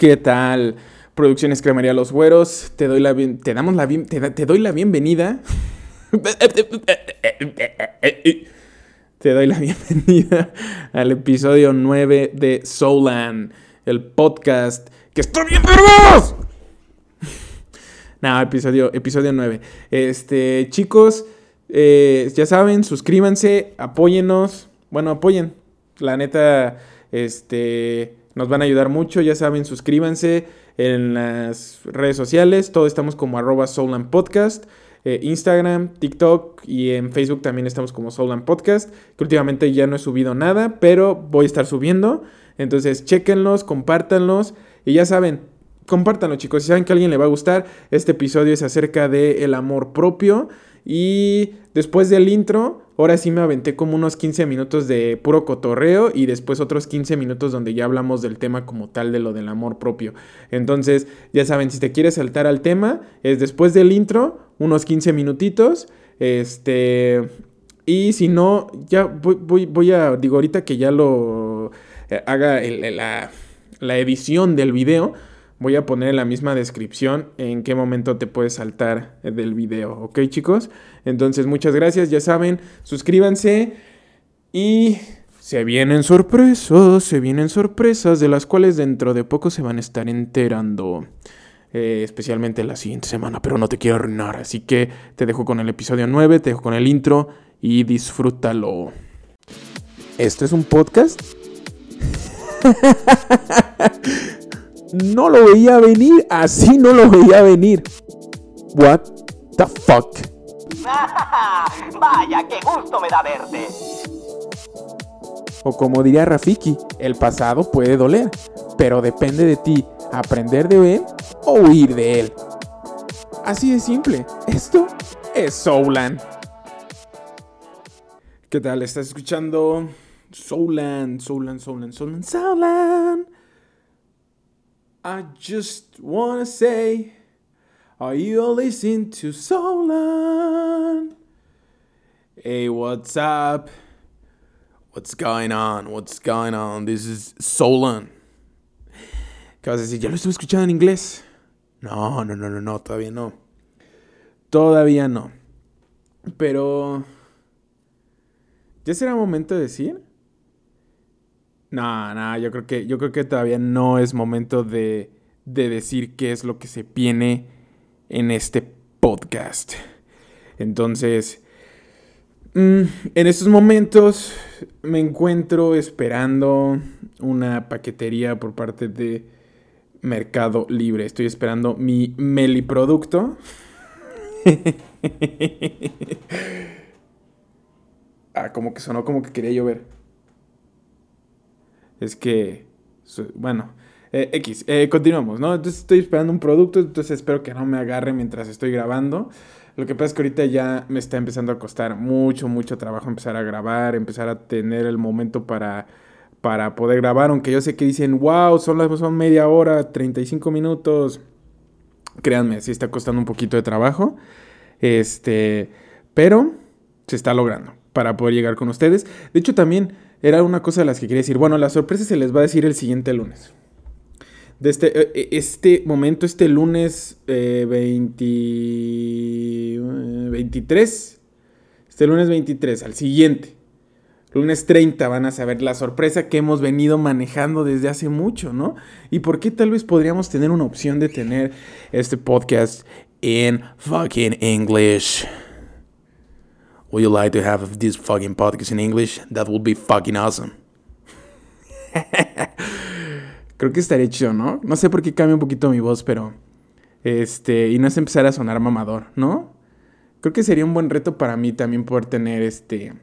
¿Qué tal? Producciones Cremaría Los Güeros, te doy la, te damos la, te, doy la bienvenida. te doy la bienvenida al episodio 9 de Soulan, el podcast que está bien perros. No, episodio, episodio 9. Este, chicos, eh, ya saben, suscríbanse, apóyennos. Bueno, apoyen. La neta, este, nos van a ayudar mucho. Ya saben, suscríbanse en las redes sociales. Todos estamos como arroba Podcast. Eh, Instagram, TikTok y en Facebook también estamos como Souland Podcast. Que últimamente ya no he subido nada, pero voy a estar subiendo. Entonces, chequenlos, compártanlos. Y ya saben, compártanlo, chicos. Si saben que a alguien le va a gustar, este episodio es acerca del amor propio. Y después del intro, ahora sí me aventé como unos 15 minutos de puro cotorreo y después otros 15 minutos donde ya hablamos del tema como tal de lo del amor propio. Entonces, ya saben, si te quieres saltar al tema, es después del intro, unos 15 minutitos. Este. Y si no, ya voy, voy, a. Digo, ahorita que ya lo eh, haga la, la edición del video Voy a poner en la misma descripción en qué momento te puedes saltar del video, ¿ok chicos? Entonces muchas gracias, ya saben, suscríbanse y se vienen sorpresas, se vienen sorpresas de las cuales dentro de poco se van a estar enterando. Eh, especialmente la siguiente semana, pero no te quiero arruinar, así que te dejo con el episodio 9, te dejo con el intro y disfrútalo. ¿Esto es un podcast? no lo veía venir, así no lo veía venir. What the fuck? Vaya, qué gusto me da verte. O como diría Rafiki, el pasado puede doler, pero depende de ti aprender de él o huir de él. Así de simple, esto es Soulan. ¿Qué tal? ¿Estás escuchando Soulan, Soulan, Soulan, Soulan, Soulan? I just wanna say, are you listening to Solan? Hey, what's up? What's going on? What's going on? This is Solan. ¿Qué vas a decir? ¿Ya lo estuve escuchando en inglés? No, no, no, no, no, todavía no. Todavía no. Pero... ¿Ya será momento de decir? No, no, yo creo que, yo creo que todavía no es momento de, de decir qué es lo que se viene en este podcast. Entonces, mm, en estos momentos me encuentro esperando una paquetería por parte de Mercado Libre. Estoy esperando mi meliproducto. ah, como que sonó como que quería llover es que, bueno, eh, X, eh, continuamos, ¿no? Entonces estoy esperando un producto, entonces espero que no me agarre mientras estoy grabando. Lo que pasa es que ahorita ya me está empezando a costar mucho, mucho trabajo empezar a grabar, empezar a tener el momento para, para poder grabar, aunque yo sé que dicen, wow, son, son media hora, 35 minutos. Créanme, sí está costando un poquito de trabajo. Este, pero se está logrando para poder llegar con ustedes. De hecho, también era una cosa de las que quería decir. Bueno, la sorpresa se les va a decir el siguiente lunes. De este, eh, eh, este momento, este lunes 20, eh, 23. Este lunes 23, al siguiente. Lunes 30 van a saber la sorpresa que hemos venido manejando desde hace mucho, ¿no? Y por qué tal vez podríamos tener una opción de tener este podcast en fucking English. Would you like to have this fucking podcast in English? That would be fucking awesome. Creo que estaría chido, ¿no? No sé por qué cambia un poquito mi voz, pero. Este. Y no es empezar a sonar mamador, ¿no? Creo que sería un buen reto para mí también poder tener este.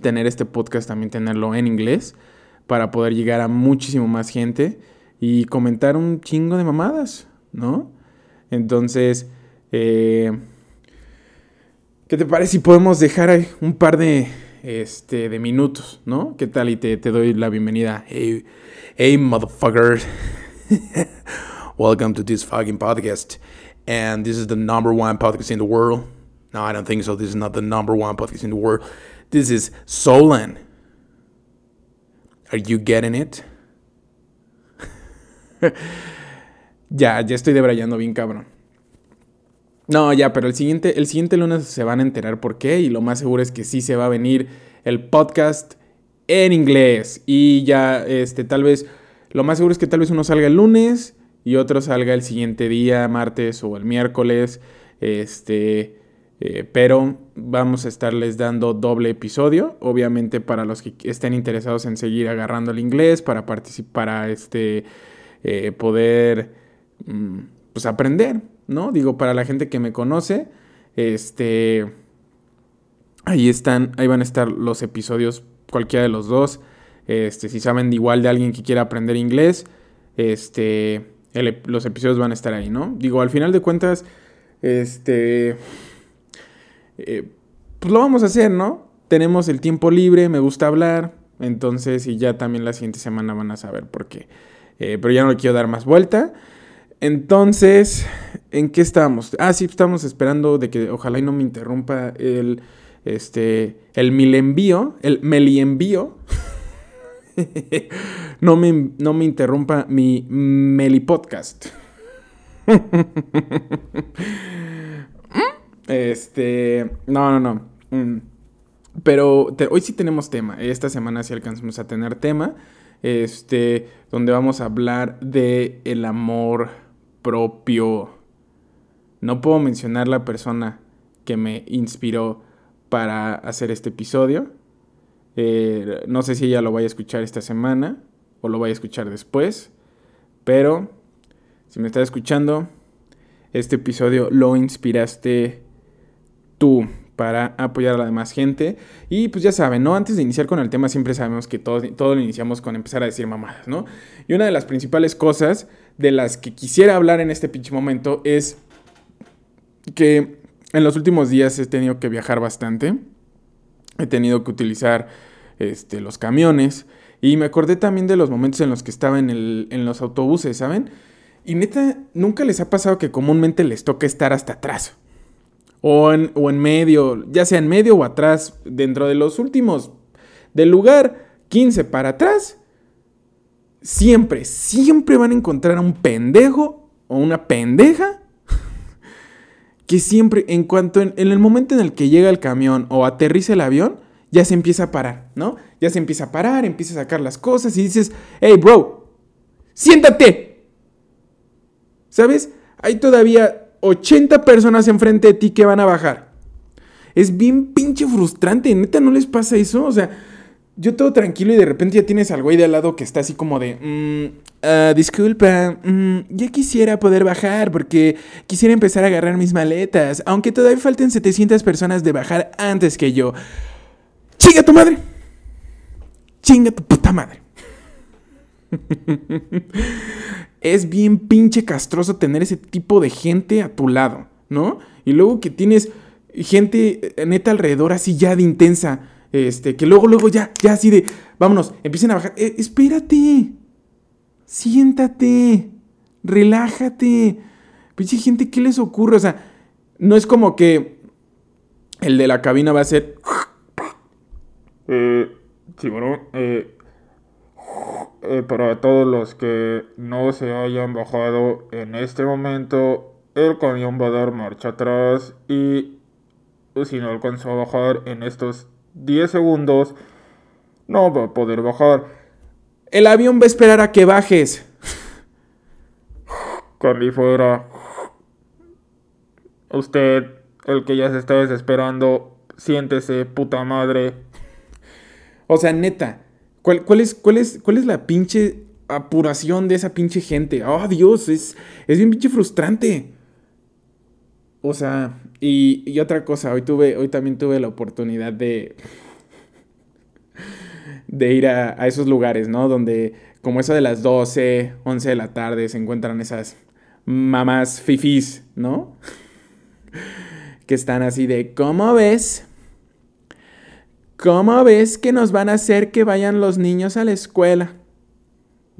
Tener este podcast, también tenerlo en inglés. Para poder llegar a muchísimo más gente. Y comentar un chingo de mamadas, ¿no? Entonces. Eh ¿Qué te parece si podemos dejar ahí un par de, este, de minutos, ¿no? ¿Qué tal? Y te, te doy la bienvenida. Hey, hey, motherfucker. Welcome to this fucking podcast. And this is the number one podcast in the world. No, I don't think so. This is not the number one podcast in the world. This is Solan. Are you getting it? ya, ya estoy debrayando bien cabrón. No, ya, pero el siguiente, el siguiente lunes se van a enterar por qué y lo más seguro es que sí se va a venir el podcast en inglés. Y ya, este, tal vez, lo más seguro es que tal vez uno salga el lunes y otro salga el siguiente día, martes o el miércoles, este, eh, pero vamos a estarles dando doble episodio, obviamente para los que estén interesados en seguir agarrando el inglés, para participar, este, eh, poder mm, pues aprender, ¿no? Digo, para la gente que me conoce, este, ahí están, ahí van a estar los episodios, cualquiera de los dos. Este, si saben igual de alguien que quiera aprender inglés, este, los episodios van a estar ahí, ¿no? Digo, al final de cuentas, este eh, pues lo vamos a hacer, ¿no? Tenemos el tiempo libre, me gusta hablar, entonces y ya también la siguiente semana van a saber por qué. Eh, pero ya no le quiero dar más vuelta. Entonces, ¿en qué estamos? Ah, sí, estamos esperando de que ojalá y no me interrumpa el, este, el mil envío, el melienvío. no, me, no me interrumpa mi meli podcast. Este, no, no, no. Mm. Pero hoy sí tenemos tema. Esta semana sí alcanzamos a tener tema. Este, donde vamos a hablar de el amor propio. No puedo mencionar la persona que me inspiró para hacer este episodio. Eh, no sé si ella lo vaya a escuchar esta semana o lo vaya a escuchar después. Pero si me está escuchando, este episodio lo inspiraste tú para apoyar a la demás gente. Y pues ya saben, ¿no? Antes de iniciar con el tema siempre sabemos que todo, todo lo iniciamos con empezar a decir mamadas, ¿no? Y una de las principales cosas de las que quisiera hablar en este pinche momento es que en los últimos días he tenido que viajar bastante. He tenido que utilizar este, los camiones. Y me acordé también de los momentos en los que estaba en, el, en los autobuses, ¿saben? Y neta, nunca les ha pasado que comúnmente les toca estar hasta atrás o en, o en medio, ya sea en medio o atrás, dentro de los últimos, del lugar 15 para atrás, siempre, siempre van a encontrar a un pendejo o una pendeja que siempre, en cuanto, en, el momento en el que llega el camión o aterriza el avión, ya se empieza a parar, ¿no? Ya se empieza a parar, empieza a sacar las cosas y dices, hey, bro, siéntate. ¿Sabes? Hay todavía 80 personas enfrente de ti que van a bajar. Es bien pinche frustrante, neta, ¿no les pasa eso? O sea, yo todo tranquilo y de repente ya tienes al güey de al lado que está así como de, mm, ah, disculpa, mm, ya quisiera poder bajar porque quisiera empezar a agarrar mis maletas, aunque todavía falten 700 personas de bajar antes que yo. ¡Chinga tu madre! ¡Chinga tu puta madre! es bien pinche castroso tener ese tipo de gente a tu lado, ¿no? Y luego que tienes gente eh, neta alrededor así ya de intensa, este, que luego, luego ya, ya así de, vámonos, empiecen a bajar. Eh, espérate, siéntate, relájate. Pinche gente, ¿qué les ocurre? O sea, no es como que el de la cabina va a ser... Eh, sí, bueno, eh, eh, para todos los que no se hayan bajado en este momento, el camión va a dar marcha atrás y si no alcanzó a bajar en estos 10 segundos, no va a poder bajar. El avión va a esperar a que bajes. Carly fuera. Usted, el que ya se está desesperando, siéntese, puta madre. O sea, neta, ¿Cuál, es, cuál, es, ¿Cuál es la pinche apuración de esa pinche gente? Oh, Dios, es, es bien pinche frustrante. O sea, y, otra cosa, hoy, tuve, hoy también tuve la oportunidad de, de ir a, a, esos lugares, ¿no? Donde como eso de las 12, 11 de la tarde se encuentran esas mamás fifís, ¿no? que están así de, ¿cómo ves? ¿Cómo ves que nos van a hacer que vayan los niños a la escuela?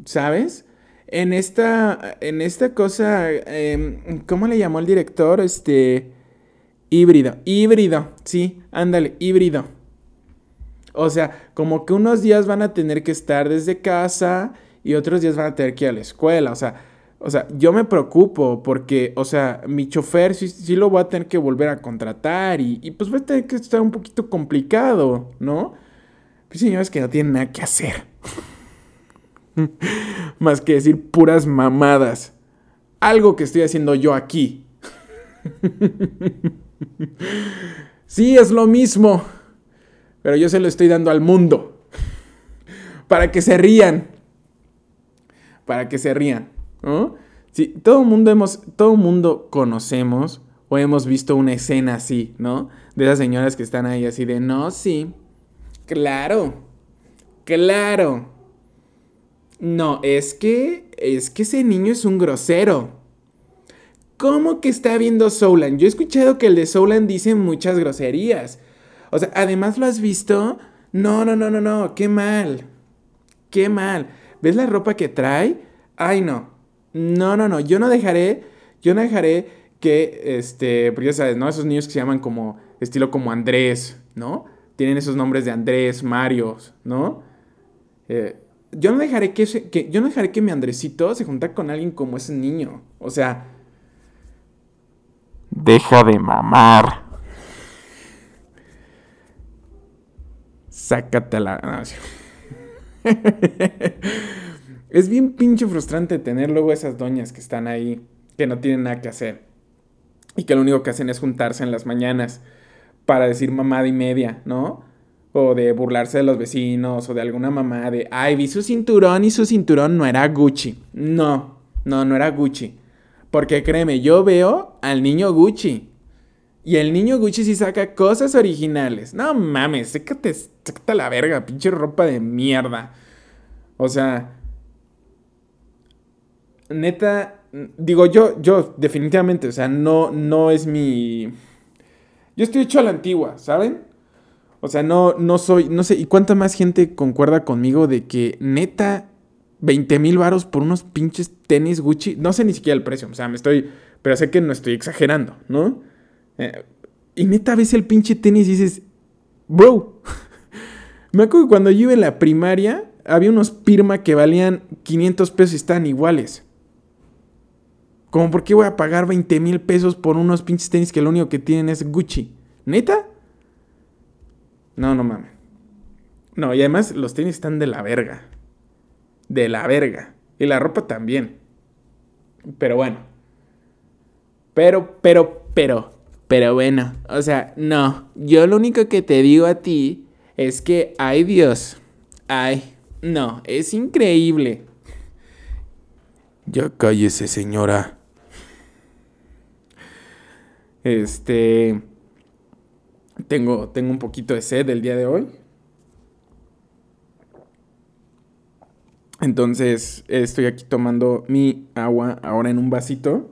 ¿Sabes? En esta, en esta cosa, em, ¿cómo le llamó el director? Este, híbrido, híbrido, sí, ándale, híbrido. O sea, como que unos días van a tener que estar desde casa y otros días van a tener que ir a la escuela. O sea, o sea, yo me preocupo porque, o sea, mi chofer sí, sí lo voy a tener que volver a contratar y, y, pues va a tener que estar un poquito complicado, ¿no? Pues señores que no tienen nada que hacer. Más que decir puras mamadas. Algo que estoy haciendo yo aquí. sí, es lo mismo. Pero yo se lo estoy dando al mundo. Para que se rían. Para que se rían. ¿no? Sí, todo mundo hemos, todo mundo conocemos o hemos visto una escena así, ¿no? De esas señoras que están ahí así de, no, sí, claro, claro. No, es que, es que ese niño es un grosero. ¿Cómo que está viendo Soulan? Yo he escuchado que el de Soulan dice muchas groserías. O sea, además lo has visto. No, no, no, no, no, qué mal. Qué mal. ¿Ves la ropa que trae? Ay, no. No, no, no, yo no dejaré, yo no dejaré que, este, porque ya sabes, ¿no? Esos niños que se llaman como, estilo como Andrés, ¿no? Tienen esos nombres de Andrés, Mario, ¿no? Eh, yo no dejaré que, que, yo no dejaré que mi Andresito se junte con alguien como ese niño. O sea... Deja de mamar. Sácate la... Es bien pinche frustrante tener luego esas doñas que están ahí, que no tienen nada que hacer. Y que lo único que hacen es juntarse en las mañanas para decir mamada y media, ¿no? De burlarse de los vecinos, o de alguna mamá de, ay, vi su cinturón y su cinturón no era Gucci. No, no, no era Gucci. Porque créeme, yo veo al niño Gucci. Y el niño Gucci sí saca cosas originales. No mames, sécate, sécate la verga, pinche ropa de mierda. O sea, neta, digo yo, yo definitivamente, o sea, no, no es mi... Yo estoy hecho a la antigua, ¿saben? O sea, no, no soy, no sé, ¿y cuánta más gente concuerda conmigo de que neta 20 mil varos por unos pinches tenis Gucci? No sé ni siquiera el precio, o sea, me estoy, pero sé que no estoy exagerando, ¿no? Eh, y neta ves el pinche tenis y dices, bro, me acuerdo que cuando yo iba en la primaria había unos Pirma que valían 500 pesos y estaban iguales. Como, ¿por qué voy a pagar 20 mil pesos por unos pinches tenis que lo único que tienen es Gucci? ¿Neta? No, no mames. No, y además los tenis están de la verga. De la verga. Y la ropa también. Pero bueno. Pero, pero, pero. Pero bueno. O sea, no. Yo lo único que te digo a ti es que, ay Dios. Ay, no. Es increíble. Ya cállese, señora. Este. Tengo, tengo un poquito de sed el día de hoy. Entonces estoy aquí tomando mi agua ahora en un vasito.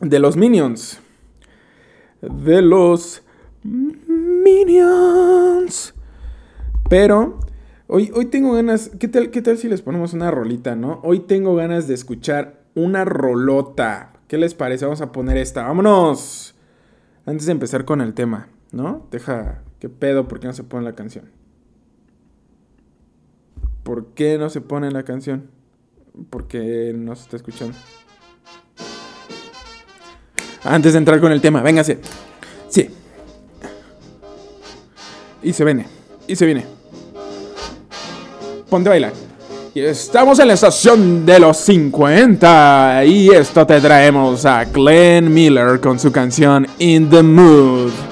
De los Minions. De los Minions. Pero hoy, hoy tengo ganas. ¿qué tal, ¿Qué tal si les ponemos una rolita, no? Hoy tengo ganas de escuchar una rolota. ¿Qué les parece? Vamos a poner esta. ¡Vámonos! Antes de empezar con el tema, ¿no? Deja, ¿qué pedo? ¿Por qué no se pone la canción? ¿Por qué no se pone la canción? Porque no se está escuchando. Antes de entrar con el tema, véngase. Sí. Y se viene. Y se viene. Ponte a bailar. Estamos en la estación de los 50 y esto te traemos a Glenn Miller con su canción In the Mood.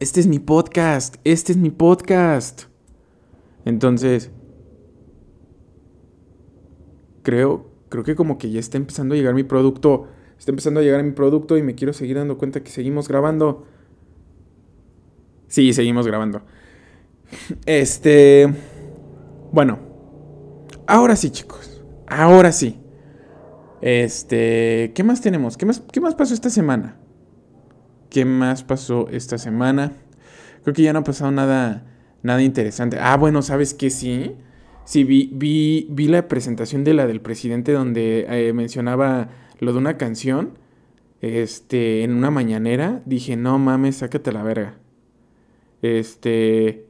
Este es mi podcast, este es mi podcast. Entonces, creo, creo que como que ya está empezando a llegar mi producto, está empezando a llegar mi producto y me quiero seguir dando cuenta que seguimos grabando. Sí, seguimos grabando. Este. Bueno. Ahora sí, chicos. Ahora sí. Este. ¿Qué más tenemos? ¿Qué más, qué más pasó esta semana? ¿Qué más pasó esta semana? Creo que ya no ha pasado nada, nada interesante. Ah, bueno, ¿sabes qué? Sí. Sí, vi, vi, vi la presentación de la del presidente donde eh, mencionaba lo de una canción. este, en una mañanera, dije, no mames, sácate la verga. Este,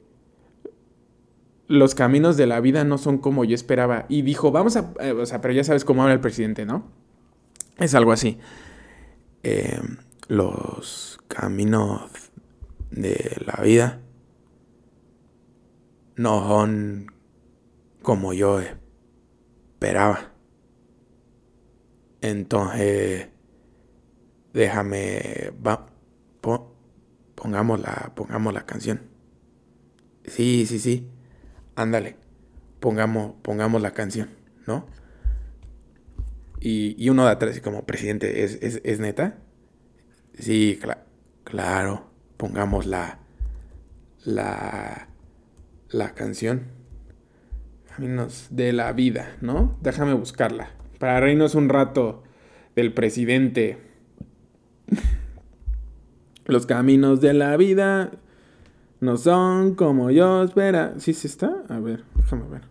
los caminos de la vida no son como yo esperaba. Y dijo, vamos a, eh, o sea, pero ya sabes cómo habla el presidente, ¿no? Es algo así. Eh, los caminos de la vida no son como yo esperaba. Entonces, déjame, va, pongamos, la, pongamos la canción. Sí, sí, sí. Ándale, pongamos, pongamos la canción, ¿no? Y, y uno de atrás, como presidente, ¿es, es, es neta? Sí, claro, pongamos la, la, la canción. Caminos de la vida, ¿no? Déjame buscarla. Para reírnos un rato del presidente. Los caminos de la vida no son como yo espera. ¿Sí se está? A ver, déjame ver.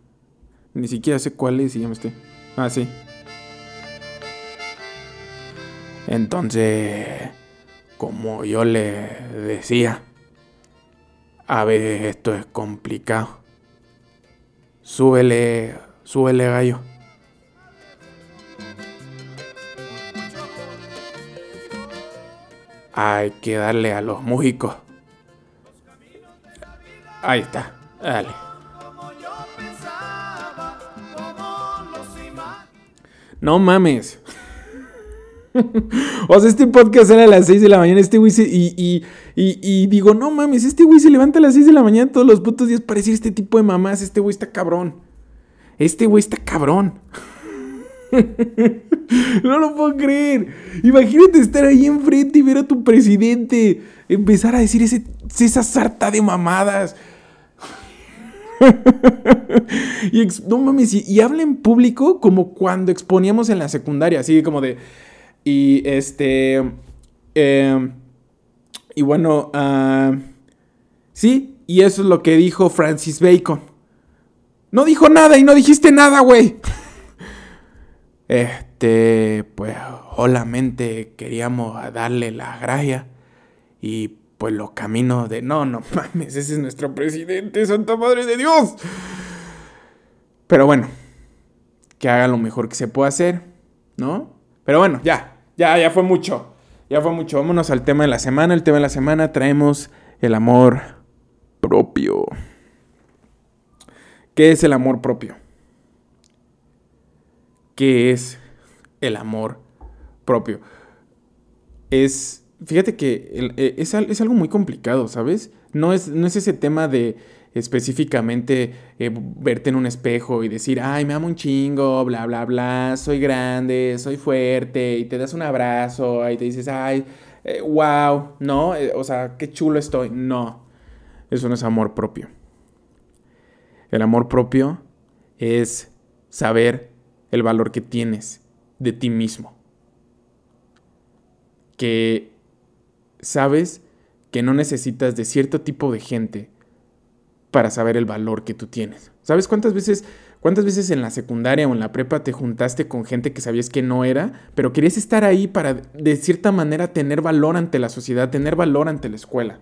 Ni siquiera sé cuál es y ya me estoy. Ah, sí. Entonces, como yo le decía, a veces esto es complicado. Súbele, súbele gallo. Hay que darle a los músicos. Ahí está, dale. No mames. o sea, este podcast era a las 6 de la mañana. Este güey se. Y, y, y, digo, no mames, este güey se levanta a las 6 de la mañana todos los putos días para decir este tipo de mamás. Este güey está cabrón. Este güey está cabrón. no lo puedo creer. Imagínate estar ahí enfrente y ver a tu presidente empezar a decir ese, esa sarta de mamadas. y no mames, y, habla en público como cuando exponíamos en la secundaria, así como de. Y este. Em, y bueno, uh, sí, y eso es lo que dijo Francis Bacon. No dijo nada y no dijiste nada, güey. Este, pues, solamente queríamos darle la gracia y pues los caminos de no, no mames, ese es nuestro presidente, Santa Madre de Dios. Pero bueno, que haga lo mejor que se pueda hacer, ¿no? Pero bueno, ya, ya, ya fue mucho. Ya fue mucho. Vámonos al tema de la semana. El tema de la semana traemos el amor propio. ¿Qué es el amor propio? ¿Qué es el amor propio? Es, fíjate que e, es, algo muy complicado, ¿sabes? No es, no es ese tema de específicamente eh, verte en un espejo y decir, ay, me amo un chingo, bla, bla, bla, soy grande, soy fuerte, y te das un abrazo, y te dices, ay, wow, eh, ¿no? Eh, o sea, qué chulo estoy. No, eso no es amor propio. El amor propio es saber el valor que tienes de ti mismo. Que sabes que no necesitas de cierto tipo de gente para saber el valor que tú tienes. ¿Sabes cuántas veces, cuántas veces en la secundaria o en la prepa te juntaste con gente que sabías que no era, pero querías estar ahí para de cierta manera tener valor ante la sociedad, tener valor ante la escuela?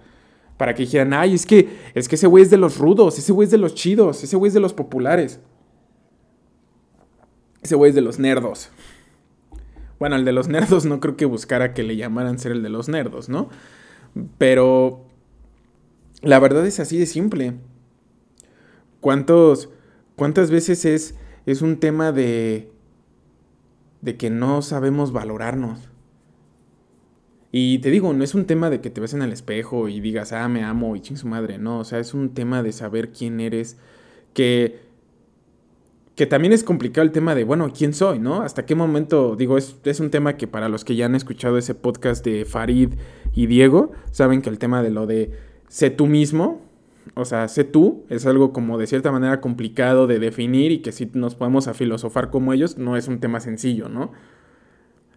Para que dijeran, ay, es que, es que ese güey es de los rudos, ese güey es de los chidos, ese güey es de los populares. Ese güey es de los nerdos. Bueno, el de los nerdos no creo que buscara que le llamaran ser el de los nerdos, ¿no? Pero la verdad es así de simple. ¿Cuántos, ¿Cuántas veces es, es un tema de, de que no sabemos valorarnos? Y te digo, no es un tema de que te ves en el espejo y digas, ah, me amo y ching su madre. No, o sea, es un tema de saber quién eres, que que también es complicado el tema de, bueno, ¿quién soy? ¿No? ¿Hasta qué momento? Digo, es, es, un tema que para los que ya han escuchado ese podcast de Farid y Diego, saben que el tema de lo de sé tú mismo, o sea, sé tú, es algo como de cierta manera complicado de definir y que si nos podemos a filosofar como ellos, no es un tema sencillo, ¿no?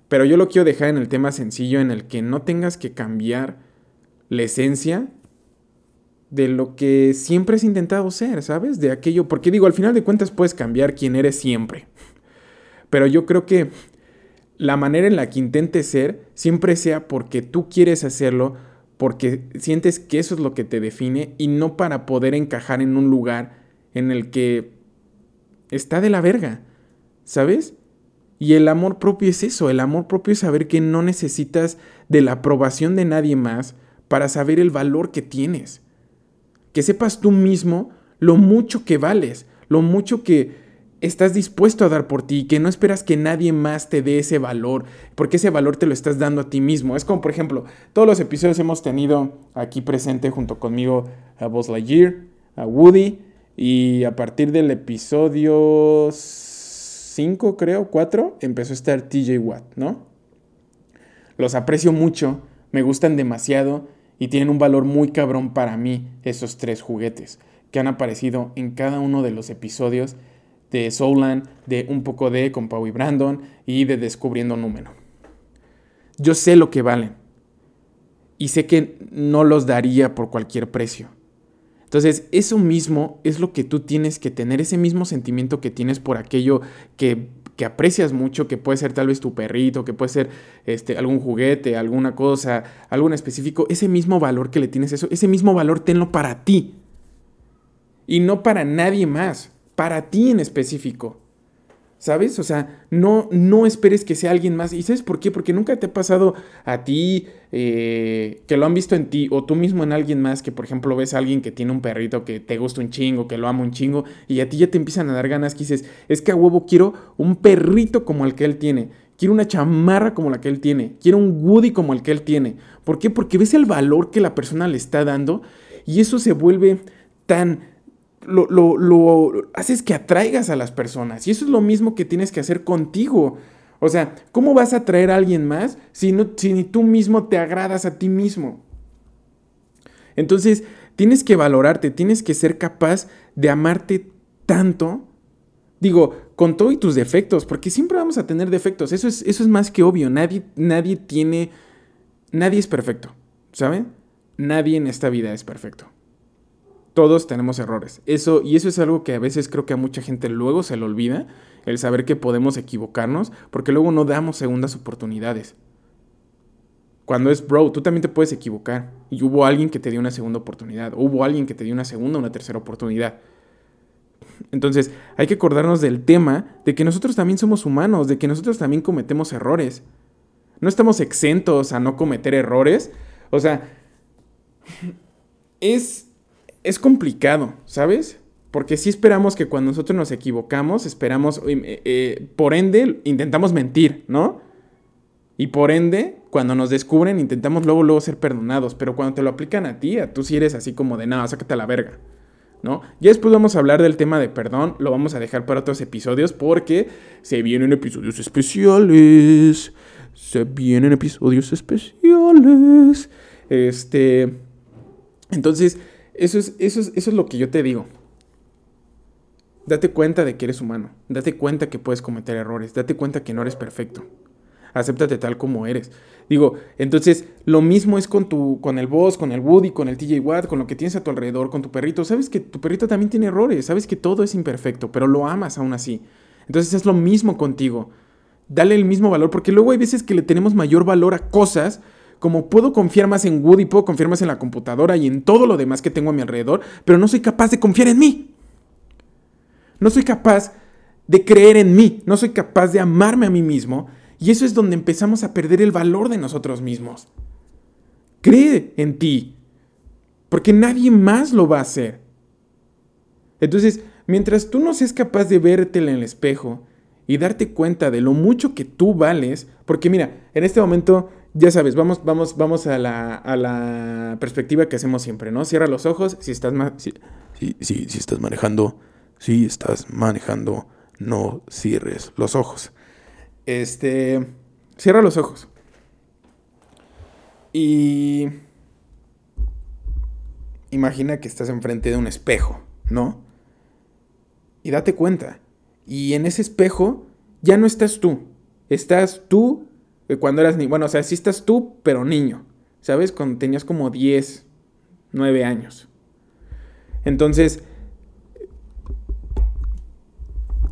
Pero yo lo quiero dejar en el tema sencillo en el que no tengas que cambiar la esencia de lo que siempre has intentado ser, ¿sabes? De aquello, porque digo, al final de cuentas puedes cambiar quién eres siempre. Pero yo creo que la manera en la que intentes ser siempre sea porque tú quieres hacerlo, porque sientes que eso es lo que te define y no para poder encajar en un lugar en el que está de la verga, ¿sabes? Y el amor propio es eso, el amor propio es saber que no necesitas de la aprobación de nadie más para saber el valor que tienes. Que sepas tú mismo lo mucho que vales, lo mucho que estás dispuesto a dar por ti, que no esperas que nadie más te dé ese valor, porque ese valor te lo estás dando a ti mismo. Es como, por ejemplo, todos los episodios hemos tenido aquí presente junto conmigo a Buzz Lightyear, a Woody, y a partir del episodio 5, creo, 4, empezó a estar TJ Watt, ¿no? Los aprecio mucho, me gustan demasiado y tienen un valor muy cabrón para mí esos tres juguetes que han aparecido en cada uno de los episodios de Soulland, de Un poco de con Pau y Brandon y de Descubriendo Número. Yo sé lo que valen y sé que no los daría por cualquier precio. Entonces, eso mismo es lo que tú tienes que tener, ese mismo sentimiento que tienes por aquello que, que aprecias mucho, que puede ser tal vez tu perrito, que puede ser este, algún juguete, alguna cosa, algo específico, ese mismo valor que le tienes eso, ese mismo valor tenlo para ti y no para nadie más para ti en específico. ¿Sabes? O sea, no, no esperes que sea alguien más. ¿Y sabes por qué? Porque nunca te ha pasado a ti eh, que lo han visto en ti o tú mismo en alguien más que, por ejemplo, ves a alguien que tiene un perrito que te gusta un chingo, que lo ama un chingo y a ti ya te empiezan a dar ganas que dices, es que a huevo quiero un perrito como el que él tiene. Quiero una chamarra como la que él tiene. Quiero un Woody como el que él tiene. ¿Por qué? Porque ves el valor que la persona le está dando y eso se vuelve tan lo, lo, haces que atraigas a las personas. Y eso es lo mismo que tienes que hacer contigo. O sea, ¿cómo vas a atraer a alguien más si, no, si ni tú mismo te agradas a ti mismo? Entonces, tienes que valorarte, tienes que ser capaz de amarte tanto. Digo, con todo y tus defectos, porque siempre vamos a tener defectos. Eso es, eso es más que obvio. Nadie, nadie tiene. Nadie es perfecto. ¿Saben? Nadie en esta vida es perfecto. Todos tenemos errores. Eso, y eso es algo que a veces creo que a mucha gente luego se le olvida, el saber que podemos equivocarnos, porque luego no damos segundas oportunidades. Cuando es bro, tú también te puedes equivocar. Y hubo alguien que te dio una segunda oportunidad. Hubo alguien que te dio una segunda una tercera oportunidad. Entonces, hay que acordarnos del tema de que nosotros también somos humanos, de que nosotros también cometemos errores. No estamos exentos a no cometer errores. O sea, es es complicado, ¿sabes? Porque si esperamos que cuando nosotros nos equivocamos, esperamos, eh, eh, por ende, intentamos mentir, ¿no? Y por ende, cuando nos descubren, intentamos luego, luego ser perdonados. Pero cuando te lo aplican a ti, a tú sí eres así como de nada, sácate a la verga. ¿No? Ya después vamos a hablar del tema de perdón, lo vamos a dejar para otros episodios porque se vienen episodios especiales. Se vienen episodios especiales. Este. Entonces, eso es, eso, es, eso es lo que yo te digo. Date cuenta de que eres humano. Date cuenta que puedes cometer errores. Date cuenta que no eres perfecto. Acéptate tal como eres. Digo, entonces lo mismo es con tu, con el boss, con el Woody, con el TJ Watt, con lo que tienes a tu alrededor, con tu perrito. Sabes que tu perrito también tiene errores. Sabes que todo es imperfecto, pero lo amas aún así. Entonces es lo mismo contigo. Dale el mismo valor, porque luego hay veces que le tenemos mayor valor a cosas como puedo confiar más en Woody, puedo confiar más en la computadora y en todo lo demás que tengo a mi alrededor, pero no soy capaz de confiar en mí. No soy capaz de creer en mí, no soy capaz de amarme a mí mismo, y eso es donde empezamos a perder el valor de nosotros mismos. Cree en ti, porque nadie más lo va a hacer. Entonces, mientras tú no seas capaz de verte en el espejo y darte cuenta de lo mucho que tú vales, porque mira, en este momento ya sabes, vamos, vamos, vamos a la, a la perspectiva que hacemos siempre, ¿no? Cierra los ojos si estás, si, si, si estás manejando, si estás manejando, no cierres los ojos. Este, cierra los ojos. Y imagina que estás enfrente de un espejo, ¿no? Y date cuenta. Y en ese espejo ya no estás tú. Estás tú cuando eras niño. Bueno, o sea, sí estás tú, pero niño. ¿Sabes? Cuando tenías como 10, 9 años. Entonces,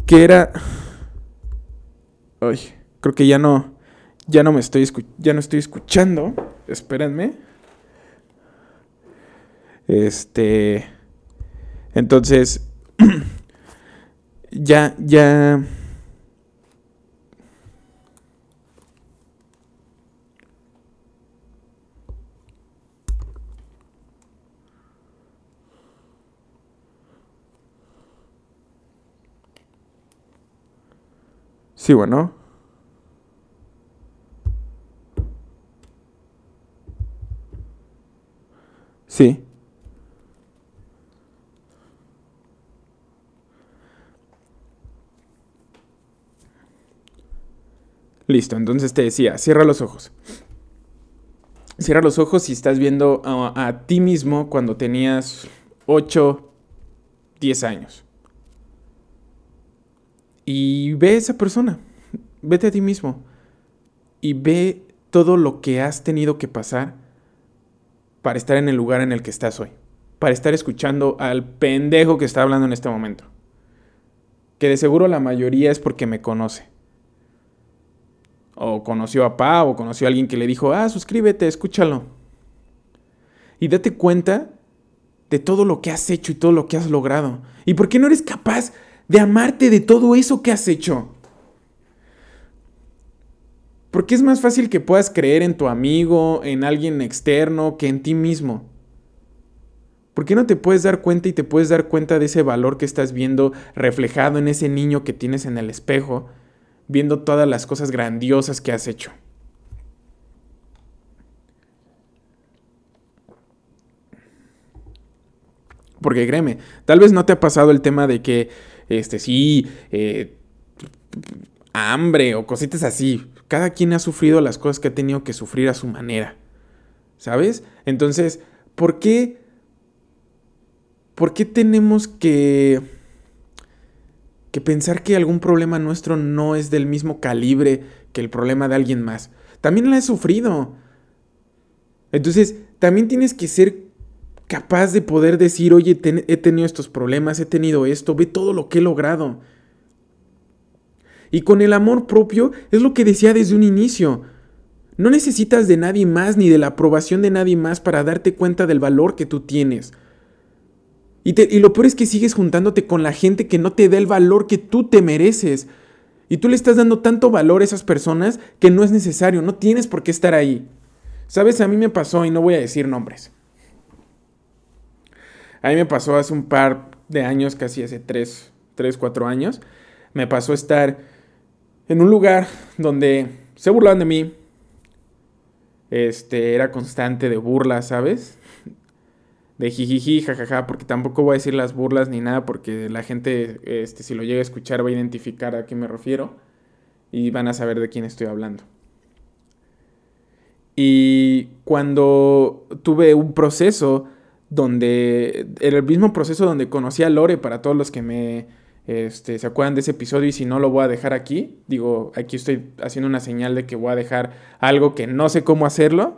¿qué era? Ay, creo que ya no. Ya no me estoy, ya no estoy escuchando. Espérenme. Este. Entonces. ya, ya. Sí, bueno. Sí. Listo, entonces te decía, cierra los ojos. Cierra los ojos y estás viendo a, a ti mismo cuando tenías 8, 10 años. Y ve a esa persona, vete a ti mismo y ve todo lo que has tenido que pasar para estar en el lugar en el que estás hoy, para estar escuchando al pendejo que está hablando en este momento. Que de seguro la mayoría es porque me conoce. O conoció a Pa, o conoció a alguien que le dijo, ah, suscríbete, escúchalo. Y date cuenta de todo lo que has hecho y todo lo que has logrado. ¿Y por qué no eres capaz de amarte de todo eso que has hecho. Porque es más fácil que puedas creer en tu amigo, en alguien externo, que en ti mismo. ¿Por qué no te puedes dar cuenta y te puedes dar cuenta de ese valor que estás viendo reflejado en ese niño que tienes en el espejo, viendo todas las cosas grandiosas que has hecho? Porque créeme, tal vez no te ha pasado el tema de que este, sí, eh, hambre o cositas así. Cada quien ha sufrido las cosas que ha tenido que sufrir a su manera. ¿Sabes? Entonces, ¿por qué? ¿Por qué tenemos que, que pensar que algún problema nuestro no es del mismo calibre que el problema de alguien más? También la he sufrido. Entonces, también tienes que ser capaz de poder decir, oye, he tenido estos problemas, he tenido esto, ve todo lo que he logrado. Y con el amor propio es lo que decía desde un inicio. No necesitas de nadie más ni de la aprobación de nadie más para darte cuenta del valor que tú tienes. Y, y lo peor es que sigues juntándote con la gente que no te da el valor que tú te mereces. Y tú le estás dando tanto valor a esas personas que no es necesario, no tienes por qué estar ahí. Sabes, a mí me pasó y no voy a decir nombres. A mí me pasó hace un par de años, casi hace 3, 3, 4 años, me pasó estar en un lugar donde se burlaban de mí. Este, era constante de burlas, ¿sabes? De jijiji, jajaja, porque tampoco voy a decir las burlas ni nada, porque la gente, este, si lo llega a escuchar, va a identificar a qué me refiero y van a saber de quién estoy hablando. Y cuando tuve un proceso donde era el mismo proceso donde conocí a Lore para todos los que me este, se acuerdan de ese episodio y si no lo voy a dejar aquí, digo, aquí estoy haciendo una señal de que voy a dejar algo que no sé cómo hacerlo,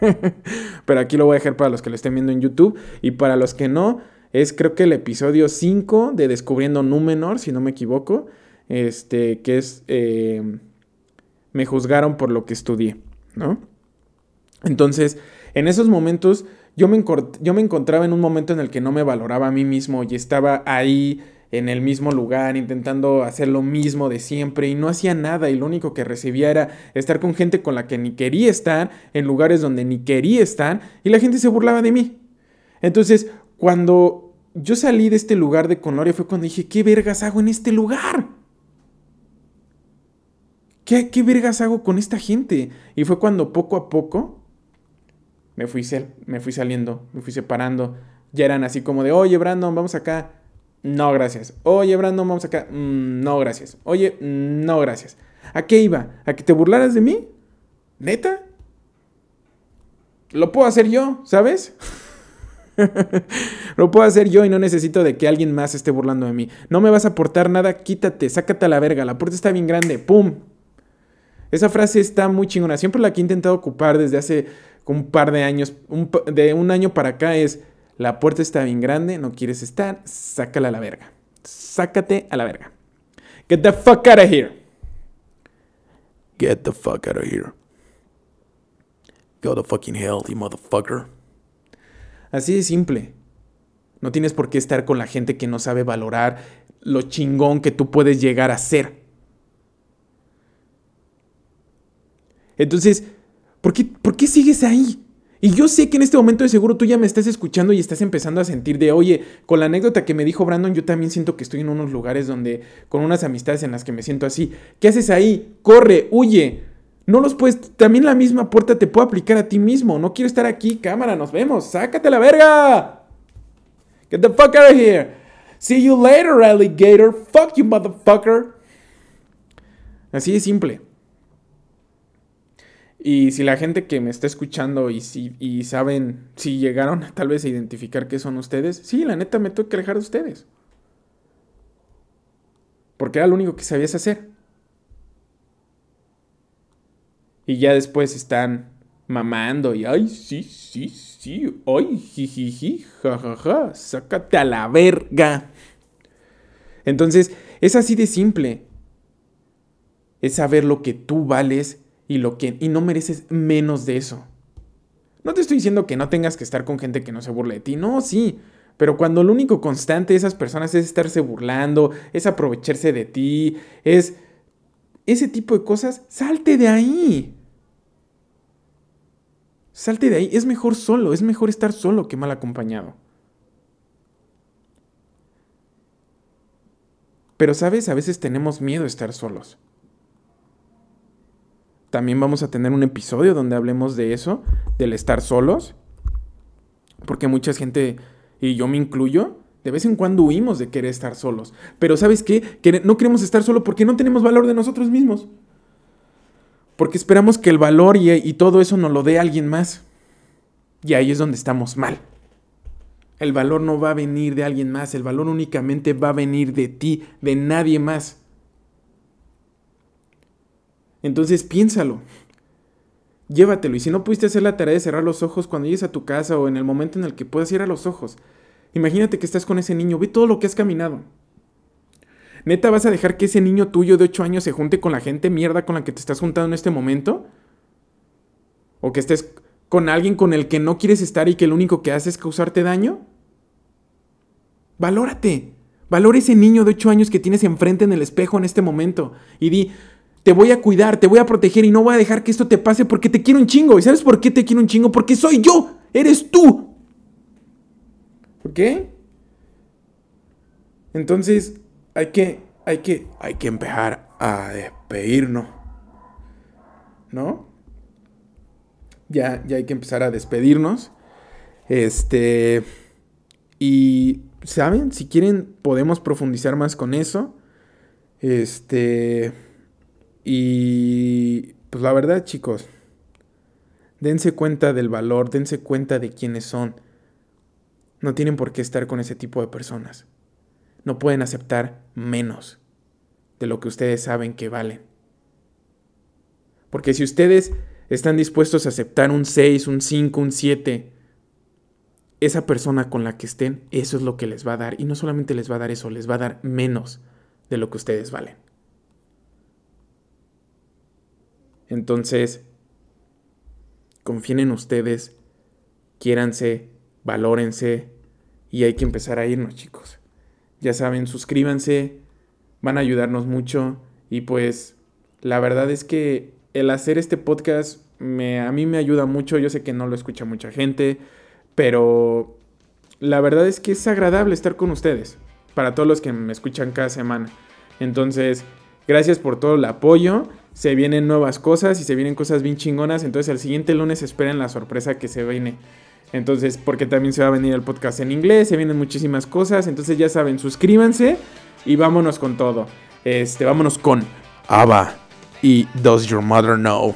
pero aquí lo voy a dejar para los que lo estén viendo en YouTube y para los que no, es creo que el episodio 5 de Descubriendo Númenor, si no me equivoco, este, que es, eh, me juzgaron por lo que estudié, ¿no? Entonces, en esos momentos yo me, yo me encontraba en un momento en el que no me valoraba a mí mismo y estaba ahí en el mismo lugar intentando hacer lo mismo de siempre y no hacía nada y lo único que recibía era estar con gente con la que ni quería estar, en lugares donde ni quería estar y la gente se burlaba de mí. Entonces, cuando yo salí de este lugar de Conloria fue cuando dije, ¿qué vergas hago en este lugar? ¿Qué, ¿Qué vergas hago con esta gente? Y fue cuando poco a poco me fui, me fui saliendo, me fui separando. Ya eran así como de, oye, Brandon, vamos acá. No, gracias. Oye, Brandon, vamos acá. Mm, no, gracias. Oye, no, gracias. ¿A qué iba? ¿A que te burlaras de mí? ¿Neta? Lo puedo hacer yo, ¿sabes? Lo puedo hacer yo y no necesito de que alguien más esté burlando de mí. No me vas a aportar nada, quítate, sácate a la verga. La puerta está bien grande. ¡Pum! Esa frase está muy chingona. Siempre la que he intentado ocupar desde hace un par de años, de un año para acá es, la puerta está bien grande, no quieres estar, sácala a la verga. Sácate a la verga. Get the fuck out of here. Get the fuck out of here. Go to fucking hell, you motherfucker. Así de simple. No tienes por qué estar con la gente que no sabe valorar lo chingón que tú puedes llegar a ser. Entonces, ¿por qué, ¿por qué sigues ahí? Y yo sé que en este momento de seguro tú ya me estás escuchando y estás empezando a sentir de, oye, con la anécdota que me dijo Brandon, yo también siento que estoy en unos lugares donde, con unas amistades en las que me siento así. ¿Qué haces ahí? Corre, huye. No los puedes, también la misma puerta te puede aplicar a ti mismo. No quiero estar aquí, cámara, nos vemos. Sácate la verga. Get the fuck out of here. See you later, alligator. Fuck you, motherfucker. Así de simple. Y si la gente que me está escuchando y, si, y saben, si llegaron tal vez a identificar qué son ustedes, sí, la neta me tengo que alejar de ustedes. Porque era lo único que sabías hacer. Y ya después están mamando y, ay, sí, sí, sí, ay, jijiji, jajaja, sácate a la verga. Entonces, es así de simple. Es saber lo que tú vales y lo que y no mereces menos de eso. No te estoy diciendo que no tengas que estar con gente que no se burle de ti, no, sí, pero cuando lo único constante de esas personas es estarse burlando, es aprovecharse de ti, es ese tipo de cosas, salte de ahí. Salte de ahí, es mejor solo, es mejor estar solo que mal acompañado. Pero sabes, a veces tenemos miedo a estar solos. También vamos a tener un episodio donde hablemos de eso, del estar solos. Porque mucha gente, y yo me incluyo, de vez en cuando huimos de querer estar solos. Pero ¿sabes qué? Que no queremos estar solos porque no tenemos valor de nosotros mismos. Porque esperamos que el valor y, y todo eso nos lo dé alguien más. Y ahí es donde estamos mal. El valor no va a venir de alguien más, el valor únicamente va a venir de ti, de nadie más. Entonces piénsalo. Llévatelo. Y si no pudiste hacer la tarea de cerrar los ojos cuando llegues a tu casa o en el momento en el que puedas a los ojos, imagínate que estás con ese niño. Ve todo lo que has caminado. ¿Neta vas a dejar que ese niño tuyo de 8 años se junte con la gente mierda con la que te estás juntando en este momento? ¿O que estés con alguien con el que no quieres estar y que lo único que hace es causarte daño? Valórate. Valora ese niño de 8 años que tienes enfrente en el espejo en este momento. Y di, te voy a cuidar, te voy a proteger y no voy a dejar que esto te pase porque te quiero un chingo. ¿Y sabes por qué te quiero un chingo? Porque soy yo, eres tú. ¿Ok? Entonces, hay que, hay que, hay que empezar a despedirnos. ¿No? Ya, ya hay que empezar a despedirnos. Este. Y, ¿saben? Si quieren, podemos profundizar más con eso. Este. Y pues la verdad, chicos, dense cuenta del valor, dense cuenta de quiénes son. No tienen por qué estar con ese tipo de personas. No pueden aceptar menos de lo que ustedes saben que valen. Porque si ustedes están dispuestos a aceptar un 6, un 5, un 7, esa persona con la que estén, eso es lo que les va a dar. Y no solamente les va a dar eso, les va a dar menos de lo que ustedes valen. Entonces, confíen en ustedes, quiéranse, valórense y hay que empezar a irnos, chicos. Ya saben, suscríbanse, van a ayudarnos mucho y pues la verdad es que el hacer este podcast me, a mí me ayuda mucho, yo sé que no lo escucha mucha gente, pero la verdad es que es agradable estar con ustedes, para todos los que me escuchan cada semana. Entonces, gracias por todo el apoyo se vienen nuevas cosas y se vienen cosas bien chingonas. Entonces el siguiente lunes esperen la sorpresa que se viene. Entonces, porque también se va a venir el podcast en inglés, se vienen muchísimas cosas. Entonces ya saben, suscríbanse y vámonos con todo. Este, vámonos con Ava y Does Your Mother Know?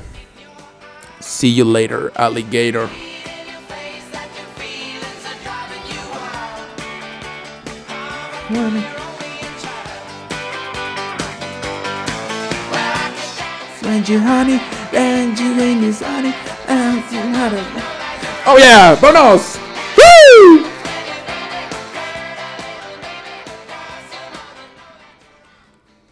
See you later, alligator. And you honey, and you in his honey, and you Oh yeah, bonus! Woo!